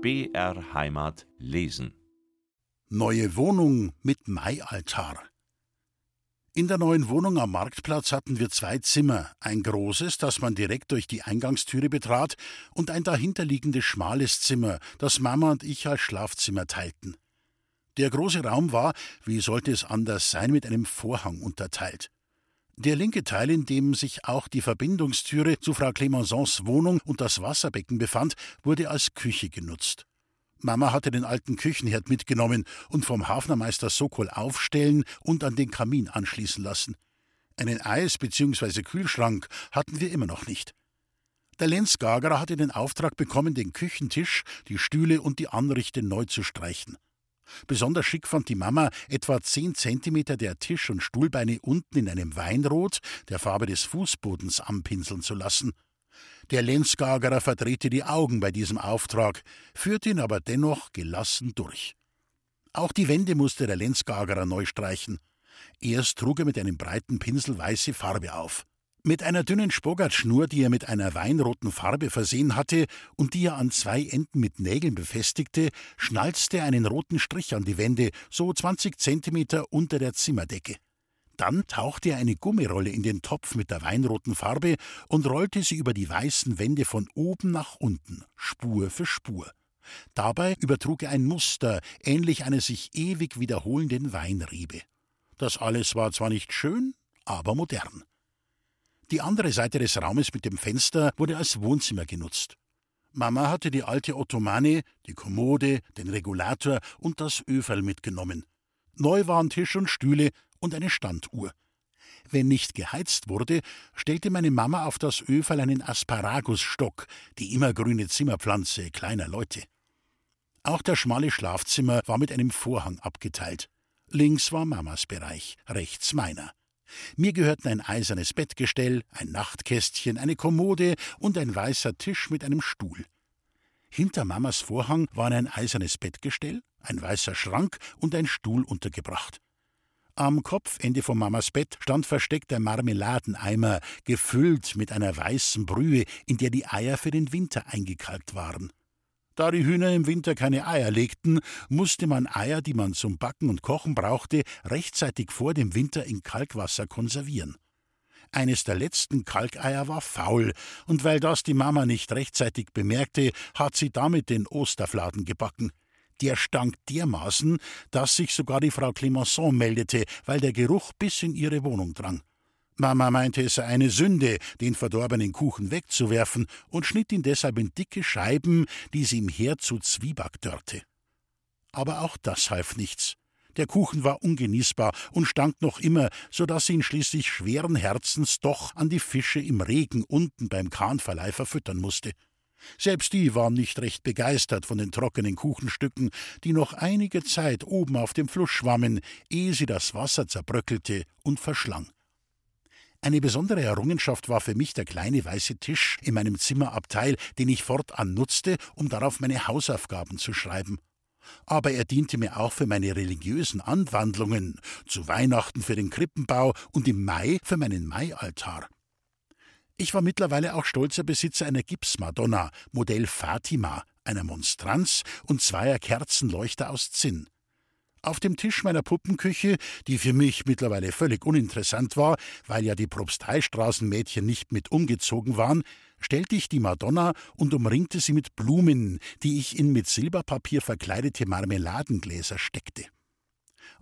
BR Heimat lesen. Neue Wohnung mit Maialtar. In der neuen Wohnung am Marktplatz hatten wir zwei Zimmer, ein großes, das man direkt durch die Eingangstüre betrat, und ein dahinterliegendes schmales Zimmer, das Mama und ich als Schlafzimmer teilten. Der große Raum war, wie sollte es anders sein, mit einem Vorhang unterteilt. Der linke Teil, in dem sich auch die Verbindungstüre zu Frau Clemençons Wohnung und das Wasserbecken befand, wurde als Küche genutzt. Mama hatte den alten Küchenherd mitgenommen und vom Hafnermeister Sokol aufstellen und an den Kamin anschließen lassen. Einen Eis- bzw. Kühlschrank hatten wir immer noch nicht. Der Lenz Gagerer hatte den Auftrag bekommen, den Küchentisch, die Stühle und die Anrichte neu zu streichen. Besonders schick fand die Mama, etwa zehn Zentimeter der Tisch- und Stuhlbeine unten in einem Weinrot, der Farbe des Fußbodens, anpinseln zu lassen. Der Lenzgagerer verdrehte die Augen bei diesem Auftrag, führte ihn aber dennoch gelassen durch. Auch die Wände musste der Lenzgagerer neu streichen. Erst trug er mit einem breiten Pinsel weiße Farbe auf. Mit einer dünnen Spogatschnur, die er mit einer weinroten Farbe versehen hatte und die er an zwei Enden mit Nägeln befestigte, schnalzte er einen roten Strich an die Wände, so 20 Zentimeter unter der Zimmerdecke. Dann tauchte er eine Gummirolle in den Topf mit der weinroten Farbe und rollte sie über die weißen Wände von oben nach unten, Spur für Spur. Dabei übertrug er ein Muster, ähnlich einer sich ewig wiederholenden Weinrebe. Das alles war zwar nicht schön, aber modern. Die andere Seite des Raumes mit dem Fenster wurde als Wohnzimmer genutzt. Mama hatte die alte Ottomane, die Kommode, den Regulator und das Öferl mitgenommen. Neu waren Tisch und Stühle und eine Standuhr. Wenn nicht geheizt wurde, stellte meine Mama auf das Öferl einen Asparagusstock, die immergrüne Zimmerpflanze kleiner Leute. Auch der schmale Schlafzimmer war mit einem Vorhang abgeteilt. Links war Mamas Bereich, rechts meiner. Mir gehörten ein eisernes Bettgestell, ein Nachtkästchen, eine Kommode und ein weißer Tisch mit einem Stuhl. Hinter Mamas Vorhang waren ein eisernes Bettgestell, ein weißer Schrank und ein Stuhl untergebracht. Am Kopfende von Mamas Bett stand versteckt ein Marmeladeneimer, gefüllt mit einer weißen Brühe, in der die Eier für den Winter eingekalkt waren. Da die Hühner im Winter keine Eier legten, musste man Eier, die man zum Backen und Kochen brauchte, rechtzeitig vor dem Winter in Kalkwasser konservieren. Eines der letzten Kalkeier war faul, und weil das die Mama nicht rechtzeitig bemerkte, hat sie damit den Osterfladen gebacken. Der stank dermaßen, dass sich sogar die Frau Clemençon meldete, weil der Geruch bis in ihre Wohnung drang. Mama meinte, es sei eine Sünde, den verdorbenen Kuchen wegzuwerfen und schnitt ihn deshalb in dicke Scheiben, die sie im Herd zu Zwieback dörrte. Aber auch das half nichts. Der Kuchen war ungenießbar und stank noch immer, so dass sie ihn schließlich schweren Herzens doch an die Fische im Regen unten beim Kahnverleih verfüttern musste. Selbst die waren nicht recht begeistert von den trockenen Kuchenstücken, die noch einige Zeit oben auf dem Fluss schwammen, ehe sie das Wasser zerbröckelte und verschlang. Eine besondere Errungenschaft war für mich der kleine weiße Tisch in meinem Zimmerabteil, den ich fortan nutzte, um darauf meine Hausaufgaben zu schreiben. Aber er diente mir auch für meine religiösen Anwandlungen, zu Weihnachten für den Krippenbau und im Mai für meinen Maialtar. Ich war mittlerweile auch stolzer Besitzer einer Gipsmadonna, Modell Fatima, einer Monstranz und zweier Kerzenleuchter aus Zinn. Auf dem Tisch meiner Puppenküche, die für mich mittlerweile völlig uninteressant war, weil ja die Propsteistraßenmädchen nicht mit umgezogen waren, stellte ich die Madonna und umringte sie mit Blumen, die ich in mit Silberpapier verkleidete Marmeladengläser steckte.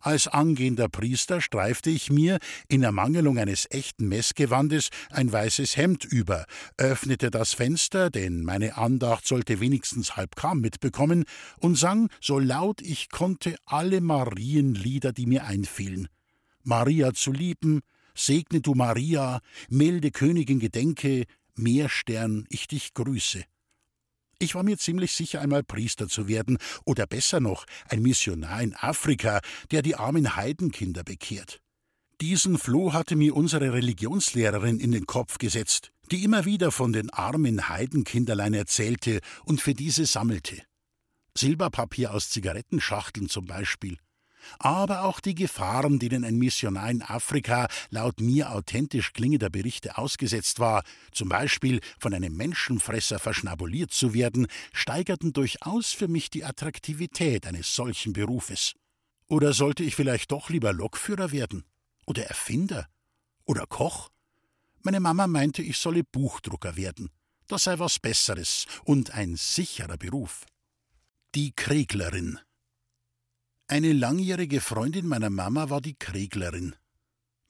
Als angehender Priester streifte ich mir, in Ermangelung eines echten Messgewandes, ein weißes Hemd über, öffnete das Fenster, denn meine Andacht sollte wenigstens halb kaum mitbekommen, und sang, so laut ich konnte, alle Marienlieder, die mir einfielen. Maria zu lieben, segne du Maria, milde Königin gedenke, Meerstern, ich dich grüße. Ich war mir ziemlich sicher, einmal Priester zu werden, oder besser noch, ein Missionar in Afrika, der die armen Heidenkinder bekehrt. Diesen Floh hatte mir unsere Religionslehrerin in den Kopf gesetzt, die immer wieder von den armen Heidenkinderlein erzählte und für diese sammelte. Silberpapier aus Zigarettenschachteln zum Beispiel. Aber auch die Gefahren, denen ein Missionar in Afrika laut mir authentisch klingender Berichte ausgesetzt war, zum Beispiel von einem Menschenfresser verschnabuliert zu werden, steigerten durchaus für mich die Attraktivität eines solchen Berufes. Oder sollte ich vielleicht doch lieber Lokführer werden? Oder Erfinder? Oder Koch? Meine Mama meinte, ich solle Buchdrucker werden. Das sei was Besseres und ein sicherer Beruf. Die Kreglerin eine langjährige Freundin meiner Mama war die Kreglerin.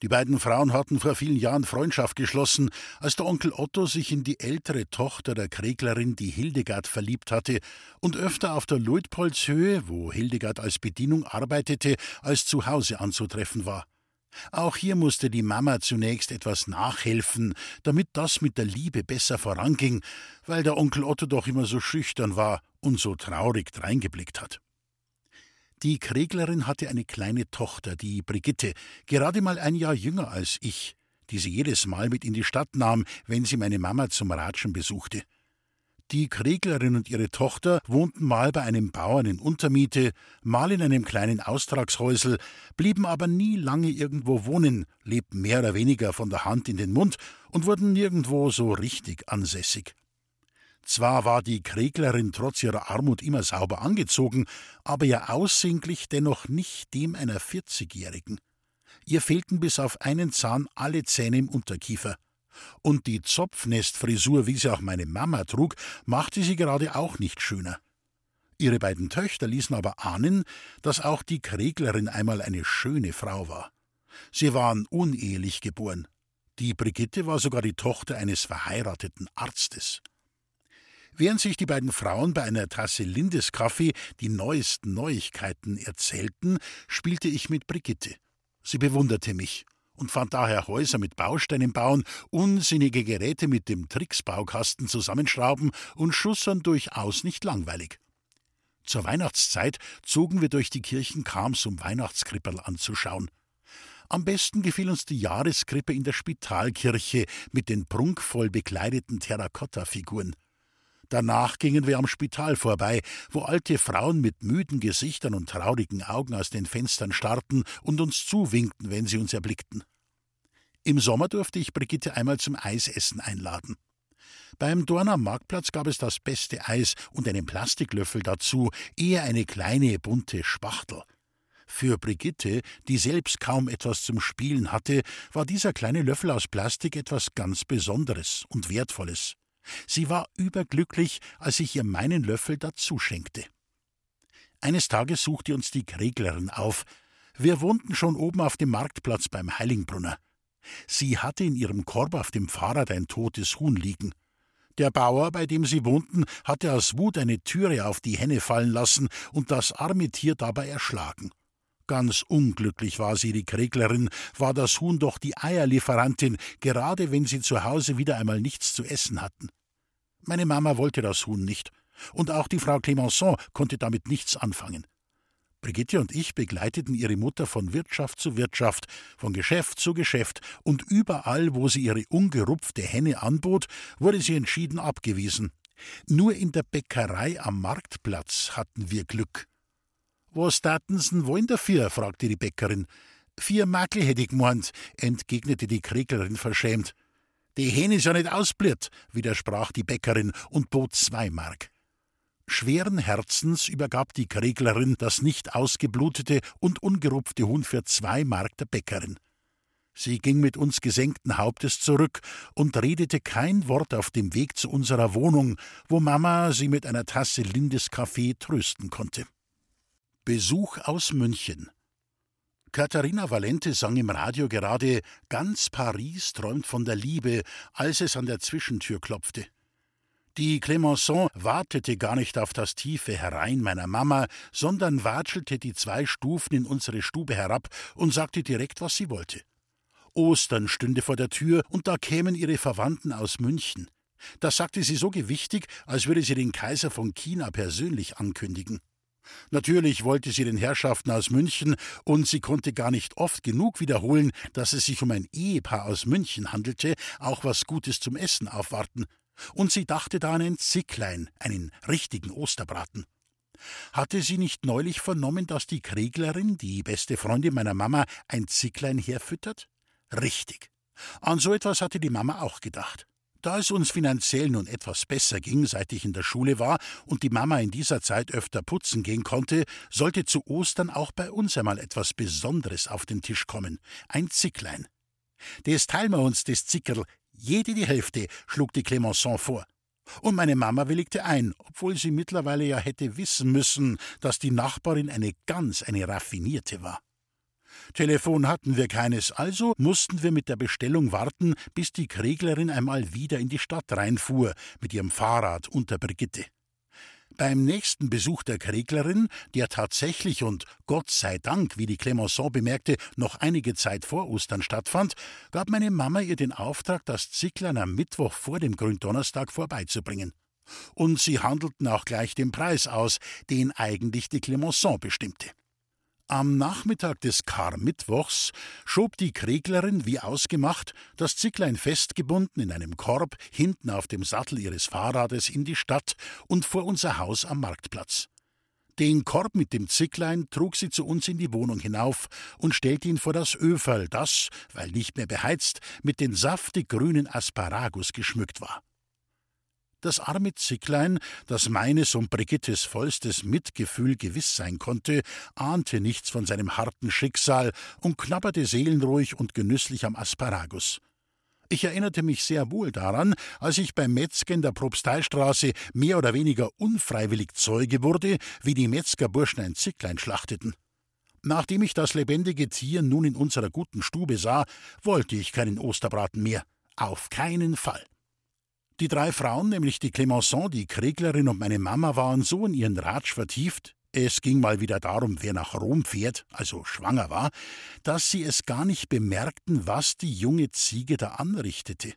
Die beiden Frauen hatten vor vielen Jahren Freundschaft geschlossen, als der Onkel Otto sich in die ältere Tochter der Kreglerin, die Hildegard, verliebt hatte und öfter auf der Luitpoldshöhe, wo Hildegard als Bedienung arbeitete, als zu Hause anzutreffen war. Auch hier musste die Mama zunächst etwas nachhelfen, damit das mit der Liebe besser voranging, weil der Onkel Otto doch immer so schüchtern war und so traurig dreingeblickt hat. Die Kreglerin hatte eine kleine Tochter, die Brigitte, gerade mal ein Jahr jünger als ich, die sie jedes Mal mit in die Stadt nahm, wenn sie meine Mama zum Ratschen besuchte. Die Kreglerin und ihre Tochter wohnten mal bei einem Bauern in Untermiete, mal in einem kleinen Austragshäusel, blieben aber nie lange irgendwo wohnen, lebten mehr oder weniger von der Hand in den Mund und wurden nirgendwo so richtig ansässig. Zwar war die Kreglerin trotz ihrer Armut immer sauber angezogen, aber ihr Aussehen glich dennoch nicht dem einer Vierzigjährigen. Ihr fehlten bis auf einen Zahn alle Zähne im Unterkiefer. Und die Zopfnestfrisur, wie sie auch meine Mama trug, machte sie gerade auch nicht schöner. Ihre beiden Töchter ließen aber ahnen, dass auch die Kreglerin einmal eine schöne Frau war. Sie waren unehelich geboren. Die Brigitte war sogar die Tochter eines verheirateten Arztes. Während sich die beiden Frauen bei einer Tasse Lindeskaffee die neuesten Neuigkeiten erzählten, spielte ich mit Brigitte. Sie bewunderte mich und fand daher Häuser mit Bausteinen bauen, unsinnige Geräte mit dem Tricksbaukasten zusammenschrauben und Schussern durchaus nicht langweilig. Zur Weihnachtszeit zogen wir durch die Kirchen Kams, um Weihnachtskrippel anzuschauen. Am besten gefiel uns die Jahreskrippe in der Spitalkirche mit den prunkvoll bekleideten Terrakotta-Figuren. Danach gingen wir am Spital vorbei, wo alte Frauen mit müden Gesichtern und traurigen Augen aus den Fenstern starrten und uns zuwinkten, wenn sie uns erblickten. Im Sommer durfte ich Brigitte einmal zum Eisessen einladen. Beim Dorner Marktplatz gab es das beste Eis und einen Plastiklöffel dazu, eher eine kleine bunte Spachtel. Für Brigitte, die selbst kaum etwas zum Spielen hatte, war dieser kleine Löffel aus Plastik etwas ganz Besonderes und Wertvolles. Sie war überglücklich, als ich ihr meinen Löffel dazu schenkte. Eines Tages suchte uns die Kreglerin auf. Wir wohnten schon oben auf dem Marktplatz beim Heilingbrunner. Sie hatte in ihrem Korb auf dem Fahrrad ein totes Huhn liegen. Der Bauer, bei dem sie wohnten, hatte aus Wut eine Türe auf die Henne fallen lassen und das arme Tier dabei erschlagen. Ganz unglücklich war sie, die Kreglerin, war das Huhn doch die Eierlieferantin, gerade wenn sie zu Hause wieder einmal nichts zu essen hatten. Meine Mama wollte das Huhn nicht, und auch die Frau Clemenceau konnte damit nichts anfangen. Brigitte und ich begleiteten ihre Mutter von Wirtschaft zu Wirtschaft, von Geschäft zu Geschäft, und überall, wo sie ihre ungerupfte Henne anbot, wurde sie entschieden abgewiesen. Nur in der Bäckerei am Marktplatz hatten wir Glück. Was taten's wollen dafür? fragte die Bäckerin. Vier Makel hätte ich gemeint, entgegnete die Kreglerin verschämt. Die Hähne ist ja nicht ausbliert, widersprach die Bäckerin und bot zwei Mark. Schweren Herzens übergab die Kreglerin das nicht ausgeblutete und ungerupfte Huhn für zwei Mark der Bäckerin. Sie ging mit uns gesenkten Hauptes zurück und redete kein Wort auf dem Weg zu unserer Wohnung, wo Mama sie mit einer Tasse Lindeskaffee trösten konnte. Besuch aus München. Katharina Valente sang im Radio gerade Ganz Paris träumt von der Liebe, als es an der Zwischentür klopfte. Die Clemenceau wartete gar nicht auf das tiefe Herein meiner Mama, sondern watschelte die zwei Stufen in unsere Stube herab und sagte direkt, was sie wollte. Ostern stünde vor der Tür und da kämen ihre Verwandten aus München. Das sagte sie so gewichtig, als würde sie den Kaiser von China persönlich ankündigen. Natürlich wollte sie den Herrschaften aus München, und sie konnte gar nicht oft genug wiederholen, dass es sich um ein Ehepaar aus München handelte, auch was Gutes zum Essen aufwarten. Und sie dachte da an ein Zicklein, einen richtigen Osterbraten. Hatte sie nicht neulich vernommen, dass die Krieglerin, die beste Freundin meiner Mama, ein Zicklein herfüttert? Richtig. An so etwas hatte die Mama auch gedacht. Da es uns finanziell nun etwas besser ging, seit ich in der Schule war und die Mama in dieser Zeit öfter putzen gehen konnte, sollte zu Ostern auch bei uns einmal etwas Besonderes auf den Tisch kommen. Ein Zicklein. Des teilen wir uns, des Zickerl, jede die Hälfte, schlug die Clemenceau vor. Und meine Mama willigte ein, obwohl sie mittlerweile ja hätte wissen müssen, dass die Nachbarin eine ganz eine raffinierte war. Telefon hatten wir keines, also mussten wir mit der Bestellung warten, bis die Krieglerin einmal wieder in die Stadt reinfuhr mit ihrem Fahrrad unter Brigitte. Beim nächsten Besuch der Krieglerin, der tatsächlich und Gott sei Dank, wie die Clemenceau bemerkte, noch einige Zeit vor Ostern stattfand, gab meine Mama ihr den Auftrag, das Zicklein am Mittwoch vor dem Gründonnerstag vorbeizubringen. Und sie handelten auch gleich den Preis aus, den eigentlich die Clemenceau bestimmte. Am Nachmittag des Karmittwochs schob die Krieglerin, wie ausgemacht, das Zicklein festgebunden in einem Korb hinten auf dem Sattel ihres Fahrrades in die Stadt und vor unser Haus am Marktplatz. Den Korb mit dem Zicklein trug sie zu uns in die Wohnung hinauf und stellte ihn vor das Öferl, das, weil nicht mehr beheizt, mit den saftig grünen Asparagus geschmückt war. Das arme Zicklein, das meines und Brigittes vollstes Mitgefühl gewiss sein konnte, ahnte nichts von seinem harten Schicksal und knabberte seelenruhig und genüsslich am Asparagus. Ich erinnerte mich sehr wohl daran, als ich beim Metzger in der Propsteistraße mehr oder weniger unfreiwillig Zeuge wurde, wie die Metzgerburschen ein Zicklein schlachteten. Nachdem ich das lebendige Tier nun in unserer guten Stube sah, wollte ich keinen Osterbraten mehr. Auf keinen Fall. Die drei Frauen, nämlich die Clemenceau, die Krieglerin und meine Mama, waren so in ihren Ratsch vertieft, es ging mal wieder darum, wer nach Rom fährt, also schwanger war, dass sie es gar nicht bemerkten, was die junge Ziege da anrichtete.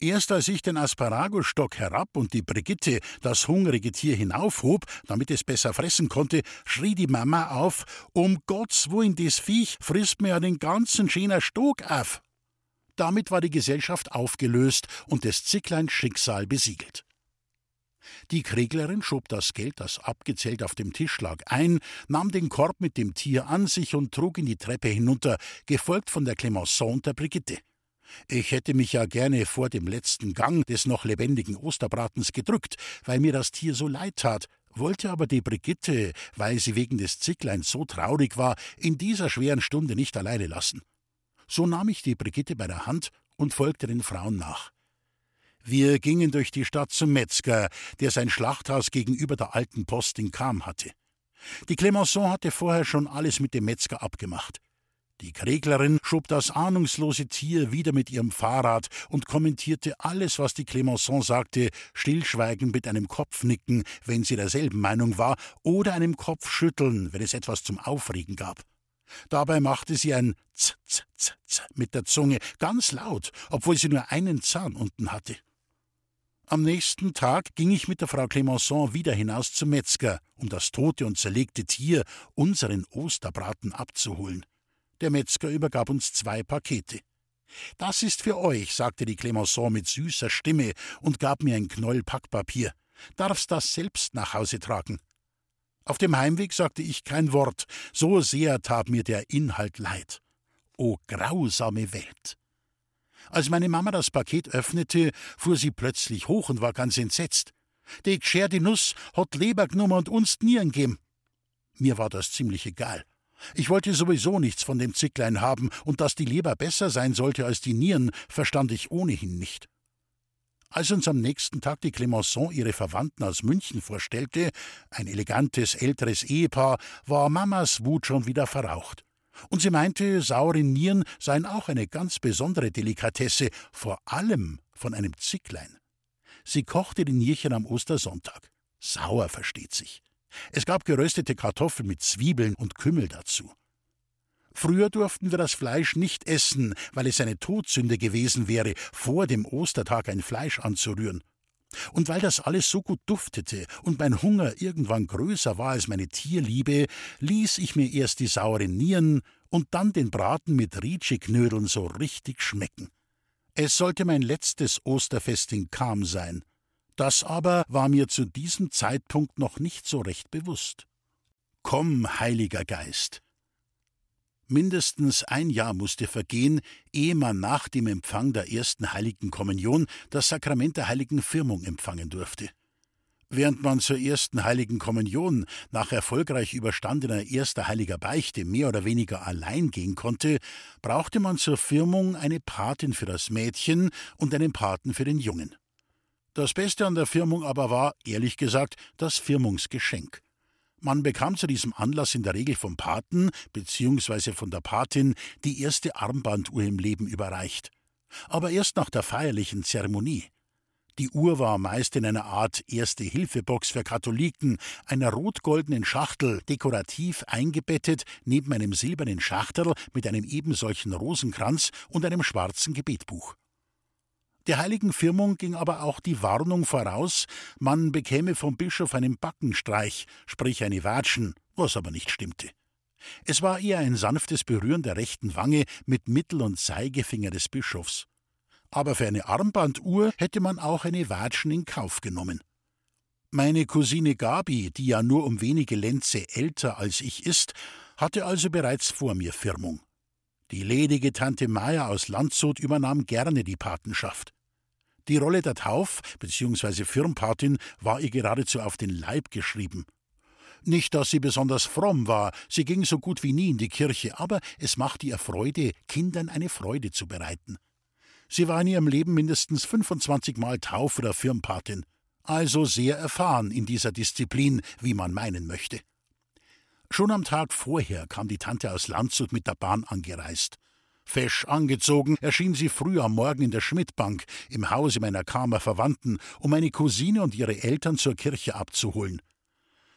Erst als ich den Asparagusstock herab und die Brigitte das hungrige Tier hinaufhob, damit es besser fressen konnte, schrie die Mama auf: Um Gottes Willen, das Viech frisst mir ja den ganzen schöner Stock auf. Damit war die Gesellschaft aufgelöst und des Zickleins Schicksal besiegelt. Die Krieglerin schob das Geld, das abgezählt auf dem Tisch lag, ein, nahm den Korb mit dem Tier an sich und trug ihn die Treppe hinunter, gefolgt von der Clemenceau und der Brigitte. Ich hätte mich ja gerne vor dem letzten Gang des noch lebendigen Osterbratens gedrückt, weil mir das Tier so leid tat, wollte aber die Brigitte, weil sie wegen des Zickleins so traurig war, in dieser schweren Stunde nicht alleine lassen. So nahm ich die Brigitte bei der Hand und folgte den Frauen nach. Wir gingen durch die Stadt zum Metzger, der sein Schlachthaus gegenüber der alten Post in Kam hatte. Die Clemenceau hatte vorher schon alles mit dem Metzger abgemacht. Die Kreglerin schob das ahnungslose Tier wieder mit ihrem Fahrrad und kommentierte alles, was die Clemenceau sagte, stillschweigend mit einem Kopfnicken, wenn sie derselben Meinung war, oder einem Kopfschütteln, wenn es etwas zum Aufregen gab. Dabei machte sie ein Z, Z, Z, Z mit der Zunge, ganz laut, obwohl sie nur einen Zahn unten hatte. Am nächsten Tag ging ich mit der Frau Clemenceau wieder hinaus zum Metzger, um das tote und zerlegte Tier, unseren Osterbraten, abzuholen. Der Metzger übergab uns zwei Pakete. Das ist für euch, sagte die Clemenceau mit süßer Stimme und gab mir ein Knoll Packpapier. Darfst das selbst nach Hause tragen. Auf dem Heimweg sagte ich kein Wort, so sehr tat mir der Inhalt leid. O grausame Welt! Als meine Mama das Paket öffnete, fuhr sie plötzlich hoch und war ganz entsetzt. Die gscherte Nuss hat Leber genommen und uns Nieren geben. Mir war das ziemlich egal. Ich wollte sowieso nichts von dem Zicklein haben, und dass die Leber besser sein sollte als die Nieren, verstand ich ohnehin nicht. Als uns am nächsten Tag die Clemenceau ihre Verwandten aus München vorstellte, ein elegantes älteres Ehepaar, war Mamas Wut schon wieder verraucht. Und sie meinte, saure Nieren seien auch eine ganz besondere Delikatesse, vor allem von einem Zicklein. Sie kochte die Nierchen am Ostersonntag. Sauer, versteht sich. Es gab geröstete Kartoffeln mit Zwiebeln und Kümmel dazu. Früher durften wir das Fleisch nicht essen, weil es eine Todsünde gewesen wäre, vor dem Ostertag ein Fleisch anzurühren. Und weil das alles so gut duftete und mein Hunger irgendwann größer war als meine Tierliebe, ließ ich mir erst die sauren Nieren und dann den Braten mit Ritschiknödeln so richtig schmecken. Es sollte mein letztes Osterfest in Kam sein. Das aber war mir zu diesem Zeitpunkt noch nicht so recht bewusst. Komm, Heiliger Geist. Mindestens ein Jahr musste vergehen, ehe man nach dem Empfang der ersten heiligen Kommunion das Sakrament der heiligen Firmung empfangen durfte. Während man zur ersten heiligen Kommunion nach erfolgreich überstandener erster heiliger Beichte mehr oder weniger allein gehen konnte, brauchte man zur Firmung eine Patin für das Mädchen und einen Paten für den Jungen. Das Beste an der Firmung aber war, ehrlich gesagt, das Firmungsgeschenk. Man bekam zu diesem Anlass in der Regel vom Paten bzw. von der Patin die erste Armbanduhr im Leben überreicht. Aber erst nach der feierlichen Zeremonie. Die Uhr war meist in einer Art Erste-Hilfe-Box für Katholiken, einer rot-goldenen Schachtel, dekorativ eingebettet, neben einem silbernen Schachtel mit einem ebensolchen Rosenkranz und einem schwarzen Gebetbuch. Der heiligen Firmung ging aber auch die Warnung voraus, man bekäme vom Bischof einen Backenstreich, sprich eine Watschen, was aber nicht stimmte. Es war eher ein sanftes Berühren der rechten Wange mit Mittel- und Zeigefinger des Bischofs. Aber für eine Armbanduhr hätte man auch eine Watschen in Kauf genommen. Meine Cousine Gabi, die ja nur um wenige Lenze älter als ich ist, hatte also bereits vor mir Firmung. Die ledige Tante Maya aus Landshut übernahm gerne die Patenschaft. Die Rolle der Tauf- bzw. Firmpatin war ihr geradezu auf den Leib geschrieben. Nicht, dass sie besonders fromm war, sie ging so gut wie nie in die Kirche, aber es machte ihr Freude, Kindern eine Freude zu bereiten. Sie war in ihrem Leben mindestens 25 Mal Tauf- oder Firmpatin, also sehr erfahren in dieser Disziplin, wie man meinen möchte. Schon am Tag vorher kam die Tante aus Landshut mit der Bahn angereist. Fesch angezogen erschien sie früh am Morgen in der Schmidtbank, im Hause meiner Kamer Verwandten, um meine Cousine und ihre Eltern zur Kirche abzuholen.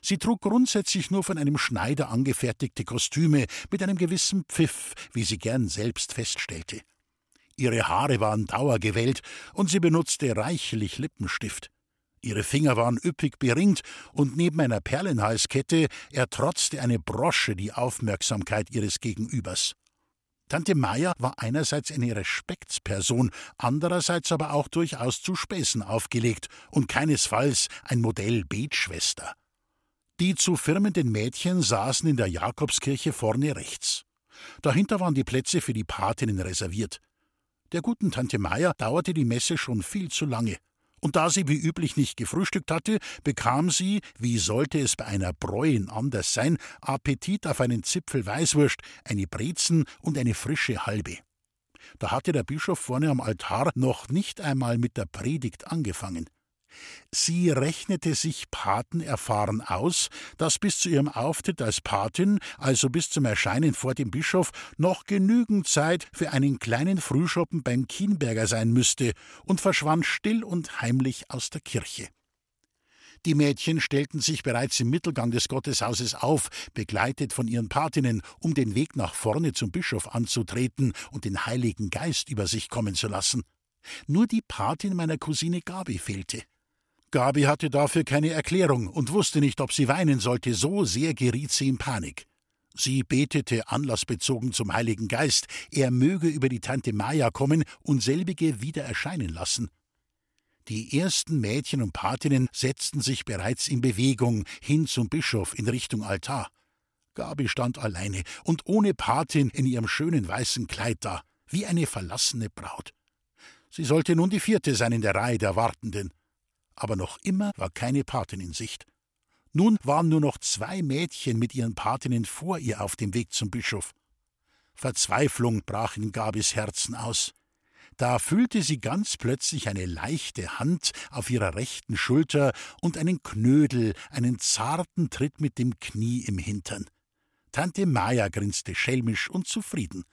Sie trug grundsätzlich nur von einem Schneider angefertigte Kostüme mit einem gewissen Pfiff, wie sie gern selbst feststellte. Ihre Haare waren dauergewellt und sie benutzte reichlich Lippenstift. Ihre Finger waren üppig beringt und neben einer Perlenhalskette ertrotzte eine Brosche die Aufmerksamkeit ihres Gegenübers. Tante Maya war einerseits eine Respektsperson, andererseits aber auch durchaus zu Späßen aufgelegt und keinesfalls ein Modell Betschwester. Die zu firmenden Mädchen saßen in der Jakobskirche vorne rechts. Dahinter waren die Plätze für die Patinnen reserviert. Der guten Tante Maya dauerte die Messe schon viel zu lange. Und da sie wie üblich nicht gefrühstückt hatte, bekam sie, wie sollte es bei einer Bräuin anders sein, Appetit auf einen Zipfel Weißwurst, eine Brezen und eine frische Halbe. Da hatte der Bischof vorne am Altar noch nicht einmal mit der Predigt angefangen. Sie rechnete sich patenerfahren aus, dass bis zu ihrem Auftritt als Patin, also bis zum Erscheinen vor dem Bischof, noch genügend Zeit für einen kleinen Frühschoppen beim Kienberger sein müsste und verschwand still und heimlich aus der Kirche. Die Mädchen stellten sich bereits im Mittelgang des Gotteshauses auf, begleitet von ihren Patinnen, um den Weg nach vorne zum Bischof anzutreten und den Heiligen Geist über sich kommen zu lassen. Nur die Patin meiner Cousine Gabi fehlte. Gabi hatte dafür keine Erklärung und wusste nicht, ob sie weinen sollte, so sehr geriet sie in Panik. Sie betete anlassbezogen zum Heiligen Geist, er möge über die Tante Maya kommen und selbige wieder erscheinen lassen. Die ersten Mädchen und Patinnen setzten sich bereits in Bewegung hin zum Bischof in Richtung Altar. Gabi stand alleine und ohne Patin in ihrem schönen weißen Kleid da, wie eine verlassene Braut. Sie sollte nun die vierte sein in der Reihe der Wartenden aber noch immer war keine Patin in Sicht. Nun waren nur noch zwei Mädchen mit ihren Patinnen vor ihr auf dem Weg zum Bischof. Verzweiflung brach in Gabis Herzen aus. Da fühlte sie ganz plötzlich eine leichte Hand auf ihrer rechten Schulter und einen Knödel, einen zarten Tritt mit dem Knie im Hintern. Tante Maya grinste schelmisch und zufrieden.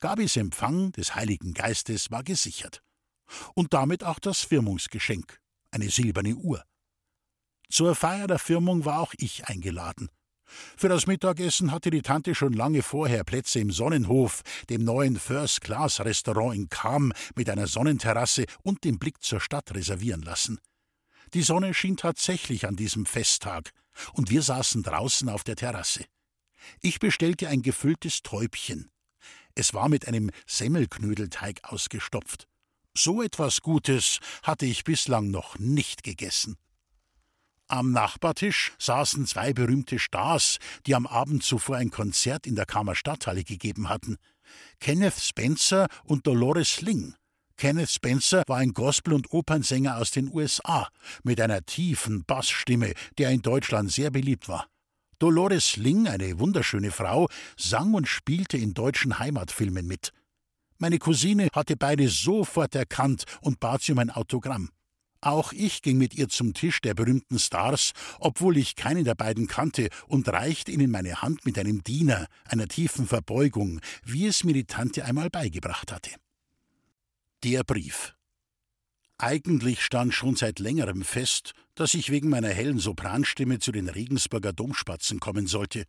Gabis Empfang des Heiligen Geistes war gesichert. Und damit auch das Firmungsgeschenk eine silberne Uhr. Zur Feier der Firmung war auch ich eingeladen. Für das Mittagessen hatte die Tante schon lange vorher Plätze im Sonnenhof, dem neuen First-Class-Restaurant in Kam mit einer Sonnenterrasse und dem Blick zur Stadt reservieren lassen. Die Sonne schien tatsächlich an diesem Festtag, und wir saßen draußen auf der Terrasse. Ich bestellte ein gefülltes Täubchen. Es war mit einem Semmelknödelteig ausgestopft. So etwas Gutes hatte ich bislang noch nicht gegessen. Am Nachbartisch saßen zwei berühmte Stars, die am Abend zuvor ein Konzert in der Kammer Stadthalle gegeben hatten. Kenneth Spencer und Dolores Ling. Kenneth Spencer war ein Gospel- und Opernsänger aus den USA mit einer tiefen Bassstimme, der in Deutschland sehr beliebt war. Dolores Ling, eine wunderschöne Frau, sang und spielte in deutschen Heimatfilmen mit. Meine Cousine hatte beide sofort erkannt und bat sie um ein Autogramm. Auch ich ging mit ihr zum Tisch der berühmten Stars, obwohl ich keinen der beiden kannte, und reichte ihnen meine Hand mit einem Diener, einer tiefen Verbeugung, wie es mir die Tante einmal beigebracht hatte. Der Brief. Eigentlich stand schon seit längerem fest, dass ich wegen meiner hellen Sopranstimme zu den Regensburger Domspatzen kommen sollte.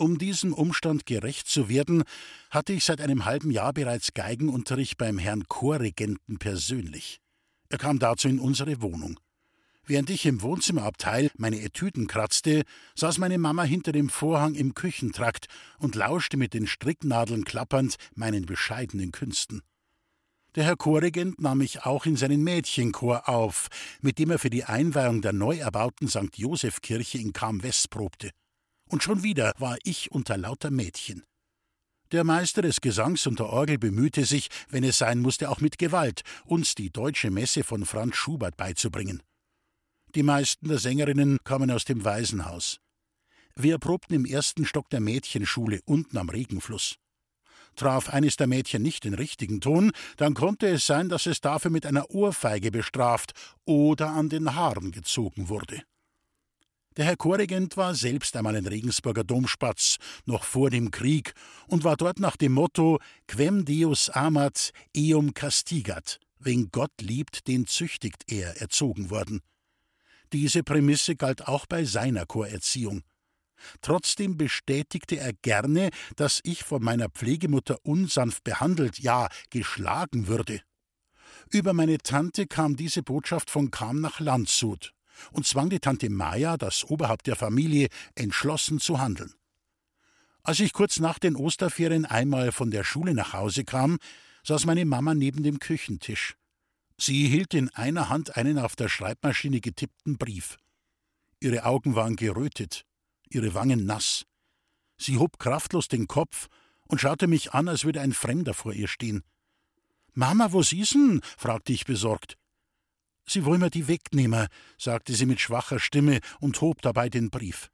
Um diesem Umstand gerecht zu werden, hatte ich seit einem halben Jahr bereits Geigenunterricht beim Herrn Chorregenten persönlich. Er kam dazu in unsere Wohnung. Während ich im Wohnzimmerabteil meine Etüden kratzte, saß meine Mama hinter dem Vorhang im Küchentrakt und lauschte mit den Stricknadeln klappernd meinen bescheidenen Künsten. Der Herr Chorregent nahm mich auch in seinen Mädchenchor auf, mit dem er für die Einweihung der neu erbauten St. Joseph-Kirche in Kam-West probte. Und schon wieder war ich unter lauter Mädchen. Der Meister des Gesangs und der Orgel bemühte sich, wenn es sein musste, auch mit Gewalt, uns die deutsche Messe von Franz Schubert beizubringen. Die meisten der Sängerinnen kamen aus dem Waisenhaus. Wir probten im ersten Stock der Mädchenschule unten am Regenfluss. Traf eines der Mädchen nicht den richtigen Ton, dann konnte es sein, dass es dafür mit einer Ohrfeige bestraft oder an den Haaren gezogen wurde. Der Herr Chorregent war selbst einmal ein Regensburger Domspatz, noch vor dem Krieg, und war dort nach dem Motto Quem Deus amat, eum castigat, wen Gott liebt, den züchtigt er, erzogen worden. Diese Prämisse galt auch bei seiner Chorerziehung. Trotzdem bestätigte er gerne, dass ich von meiner Pflegemutter unsanft behandelt, ja geschlagen würde. Über meine Tante kam diese Botschaft von Kam nach Landshut und zwang die Tante Maya, das Oberhaupt der Familie, entschlossen zu handeln. Als ich kurz nach den Osterferien einmal von der Schule nach Hause kam, saß meine Mama neben dem Küchentisch. Sie hielt in einer Hand einen auf der Schreibmaschine getippten Brief. Ihre Augen waren gerötet, ihre Wangen nass. Sie hob kraftlos den Kopf und schaute mich an, als würde ein Fremder vor ihr stehen. Mama, wo sie'n? fragte ich besorgt. Sie wollen mir die wegnehmen, sagte sie mit schwacher Stimme und hob dabei den Brief.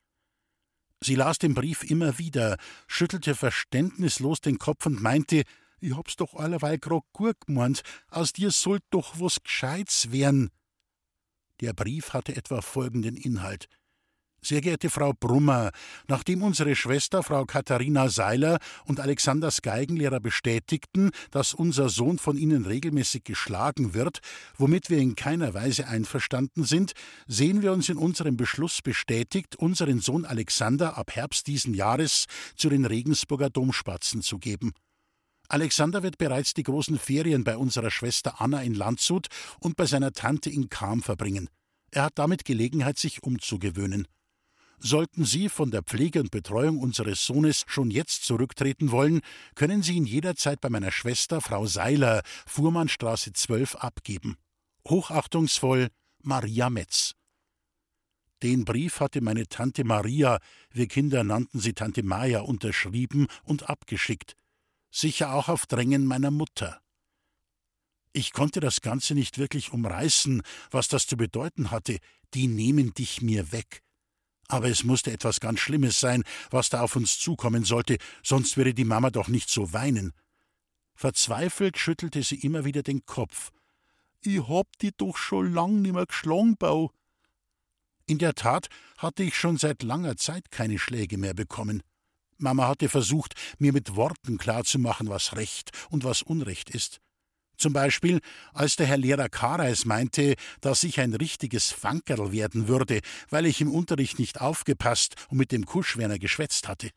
Sie las den Brief immer wieder, schüttelte verständnislos den Kopf und meinte, ich hab's doch allerweil grad gut gemeint, aus dir sollt doch was Gescheites werden. Der Brief hatte etwa folgenden Inhalt. Sehr geehrte Frau Brummer, nachdem unsere Schwester Frau Katharina Seiler und Alexanders Geigenlehrer bestätigten, dass unser Sohn von ihnen regelmäßig geschlagen wird, womit wir in keiner Weise einverstanden sind, sehen wir uns in unserem Beschluss bestätigt, unseren Sohn Alexander ab Herbst diesen Jahres zu den Regensburger Domspatzen zu geben. Alexander wird bereits die großen Ferien bei unserer Schwester Anna in Landshut und bei seiner Tante in Kam verbringen. Er hat damit Gelegenheit, sich umzugewöhnen. Sollten Sie von der Pflege und Betreuung unseres Sohnes schon jetzt zurücktreten wollen, können Sie ihn jederzeit bei meiner Schwester Frau Seiler, Fuhrmannstraße 12, abgeben. Hochachtungsvoll Maria Metz. Den Brief hatte meine Tante Maria, wir Kinder nannten sie Tante Maya, unterschrieben und abgeschickt. Sicher auch auf Drängen meiner Mutter. Ich konnte das Ganze nicht wirklich umreißen, was das zu bedeuten hatte. Die nehmen dich mir weg. Aber es musste etwas ganz Schlimmes sein, was da auf uns zukommen sollte, sonst würde die Mama doch nicht so weinen. Verzweifelt schüttelte sie immer wieder den Kopf. Ich hab die doch schon lang nimmer geschlagen, Bau. In der Tat hatte ich schon seit langer Zeit keine Schläge mehr bekommen. Mama hatte versucht, mir mit Worten klarzumachen, was Recht und was Unrecht ist. Zum Beispiel, als der Herr Lehrer Kareis meinte, dass ich ein richtiges Fankerl werden würde, weil ich im Unterricht nicht aufgepasst und mit dem Kuschwerner geschwätzt hatte.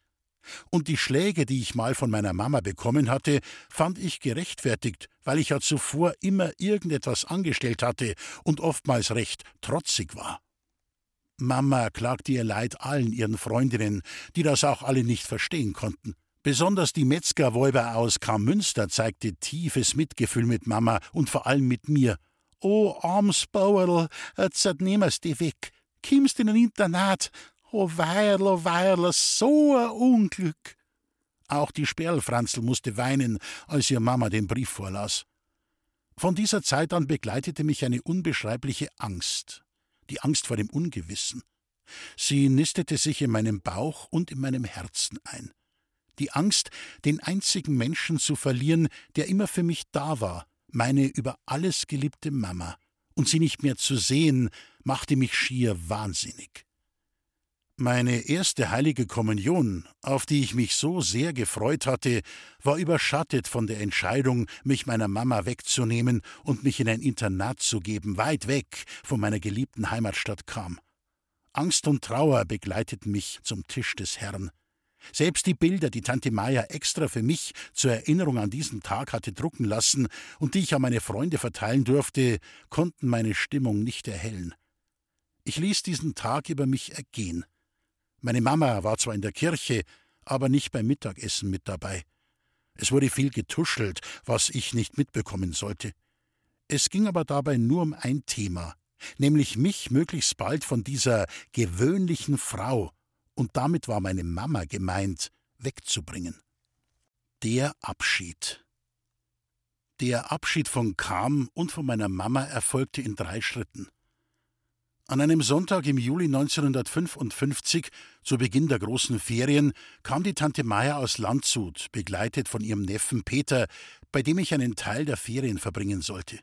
Und die Schläge, die ich mal von meiner Mama bekommen hatte, fand ich gerechtfertigt, weil ich ja zuvor immer irgendetwas angestellt hatte und oftmals recht trotzig war. Mama klagte ihr Leid allen ihren Freundinnen, die das auch alle nicht verstehen konnten. Besonders die Metzgerwolber aus Kramünster zeigte tiefes Mitgefühl mit Mama und vor allem mit mir. O arms Bauerl, jetzt nehmst die weg. Kimmst in ein Internat. O Weierl, o Weierl, so ein Unglück. Auch die Sperlfranzl musste weinen, als ihr Mama den Brief vorlas. Von dieser Zeit an begleitete mich eine unbeschreibliche Angst, die Angst vor dem Ungewissen. Sie nistete sich in meinem Bauch und in meinem Herzen ein. Die Angst, den einzigen Menschen zu verlieren, der immer für mich da war, meine über alles geliebte Mama, und sie nicht mehr zu sehen, machte mich schier wahnsinnig. Meine erste heilige Kommunion, auf die ich mich so sehr gefreut hatte, war überschattet von der Entscheidung, mich meiner Mama wegzunehmen und mich in ein Internat zu geben, weit weg von meiner geliebten Heimatstadt kam. Angst und Trauer begleiteten mich zum Tisch des Herrn. Selbst die Bilder, die Tante Maya extra für mich zur Erinnerung an diesen Tag hatte drucken lassen und die ich an meine Freunde verteilen durfte, konnten meine Stimmung nicht erhellen. Ich ließ diesen Tag über mich ergehen. Meine Mama war zwar in der Kirche, aber nicht beim Mittagessen mit dabei. Es wurde viel getuschelt, was ich nicht mitbekommen sollte. Es ging aber dabei nur um ein Thema, nämlich mich möglichst bald von dieser gewöhnlichen Frau, und damit war meine Mama gemeint, wegzubringen. Der Abschied. Der Abschied von Kam und von meiner Mama erfolgte in drei Schritten. An einem Sonntag im Juli 1955, zu Beginn der großen Ferien, kam die Tante Maya aus Landshut, begleitet von ihrem Neffen Peter, bei dem ich einen Teil der Ferien verbringen sollte.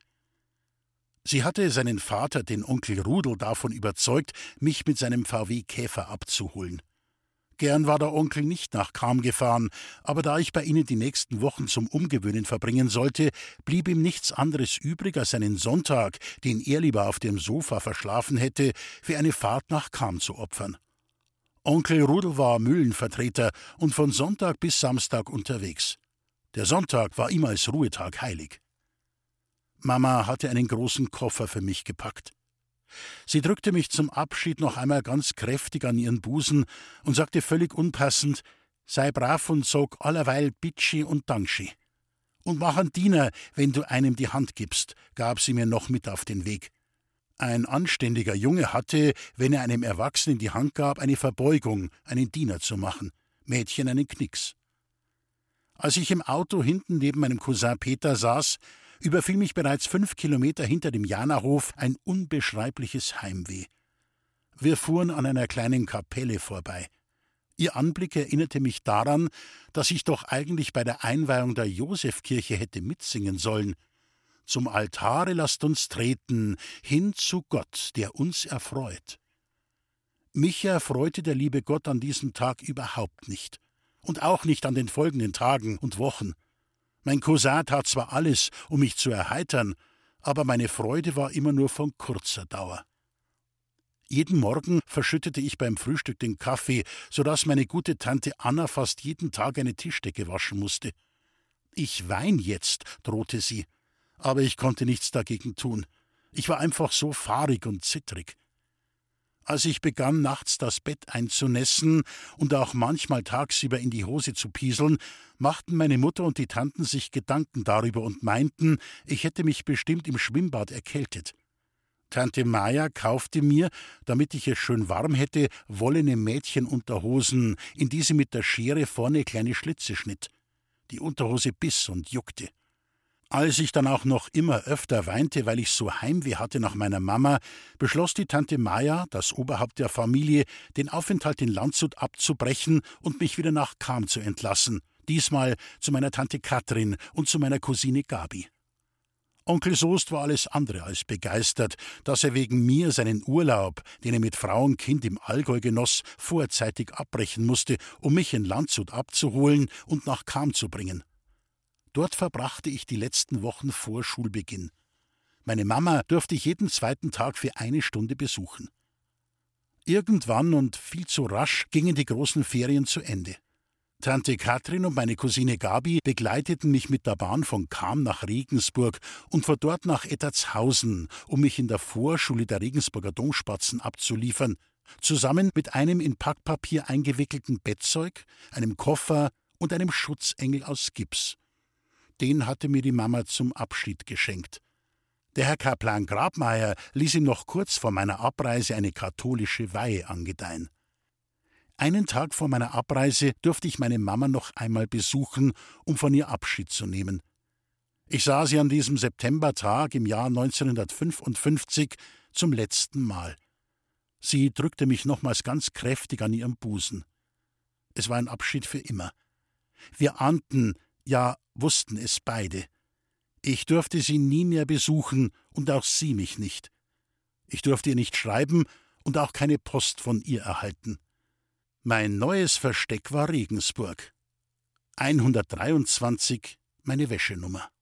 Sie hatte seinen Vater, den Onkel Rudel, davon überzeugt, mich mit seinem VW Käfer abzuholen. Gern war der Onkel nicht nach Kam gefahren, aber da ich bei ihnen die nächsten Wochen zum Umgewöhnen verbringen sollte, blieb ihm nichts anderes übrig, als einen Sonntag, den er lieber auf dem Sofa verschlafen hätte, für eine Fahrt nach Kam zu opfern. Onkel Rudel war Mühlenvertreter und von Sonntag bis Samstag unterwegs. Der Sonntag war ihm als Ruhetag heilig. Mama hatte einen großen Koffer für mich gepackt. Sie drückte mich zum Abschied noch einmal ganz kräftig an ihren Busen und sagte völlig unpassend: Sei brav und sog allerweil Bitschi und Danschi. Und mach einen Diener, wenn du einem die Hand gibst, gab sie mir noch mit auf den Weg. Ein anständiger Junge hatte, wenn er einem Erwachsenen die Hand gab, eine Verbeugung, einen Diener zu machen, Mädchen einen Knicks. Als ich im Auto hinten neben meinem Cousin Peter saß, überfiel mich bereits fünf Kilometer hinter dem Janahof ein unbeschreibliches Heimweh. Wir fuhren an einer kleinen Kapelle vorbei. Ihr Anblick erinnerte mich daran, dass ich doch eigentlich bei der Einweihung der Josefkirche hätte mitsingen sollen. Zum Altare lasst uns treten, hin zu Gott, der uns erfreut. Mich erfreute der liebe Gott an diesem Tag überhaupt nicht. Und auch nicht an den folgenden Tagen und Wochen. Mein Cousin tat zwar alles, um mich zu erheitern, aber meine Freude war immer nur von kurzer Dauer. Jeden Morgen verschüttete ich beim Frühstück den Kaffee, so dass meine gute Tante Anna fast jeden Tag eine Tischdecke waschen musste. Ich wein jetzt, drohte sie, aber ich konnte nichts dagegen tun. Ich war einfach so fahrig und zittrig. Als ich begann, nachts das Bett einzunässen und auch manchmal tagsüber in die Hose zu pieseln, machten meine Mutter und die Tanten sich Gedanken darüber und meinten, ich hätte mich bestimmt im Schwimmbad erkältet. Tante Maya kaufte mir, damit ich es schön warm hätte, wollene Mädchenunterhosen, in die sie mit der Schere vorne kleine Schlitze schnitt. Die Unterhose biss und juckte. Als ich dann auch noch immer öfter weinte, weil ich so Heimweh hatte nach meiner Mama, beschloss die Tante Maya, das Oberhaupt der Familie, den Aufenthalt in Landshut abzubrechen und mich wieder nach Kam zu entlassen, diesmal zu meiner Tante Katrin und zu meiner Cousine Gabi. Onkel Soest war alles andere als begeistert, dass er wegen mir seinen Urlaub, den er mit Frau und Kind im Allgäu genoss, vorzeitig abbrechen musste, um mich in Landshut abzuholen und nach Kam zu bringen. Dort verbrachte ich die letzten Wochen vor Schulbeginn. Meine Mama durfte ich jeden zweiten Tag für eine Stunde besuchen. Irgendwann und viel zu rasch gingen die großen Ferien zu Ende. Tante Katrin und meine Cousine Gabi begleiteten mich mit der Bahn von Kam nach Regensburg und von dort nach Ettertshausen, um mich in der Vorschule der Regensburger Domspatzen abzuliefern, zusammen mit einem in Packpapier eingewickelten Bettzeug, einem Koffer und einem Schutzengel aus Gips. Den hatte mir die Mama zum Abschied geschenkt. Der Herr Kaplan Grabmeier ließ ihm noch kurz vor meiner Abreise eine katholische Weihe angedeihen. Einen Tag vor meiner Abreise durfte ich meine Mama noch einmal besuchen, um von ihr Abschied zu nehmen. Ich sah sie an diesem Septembertag im Jahr 1955 zum letzten Mal. Sie drückte mich nochmals ganz kräftig an ihrem Busen. Es war ein Abschied für immer. Wir ahnten, ja wussten es beide. Ich durfte sie nie mehr besuchen und auch sie mich nicht. Ich durfte ihr nicht schreiben und auch keine Post von ihr erhalten. Mein neues Versteck war Regensburg. 123 meine Wäschenummer.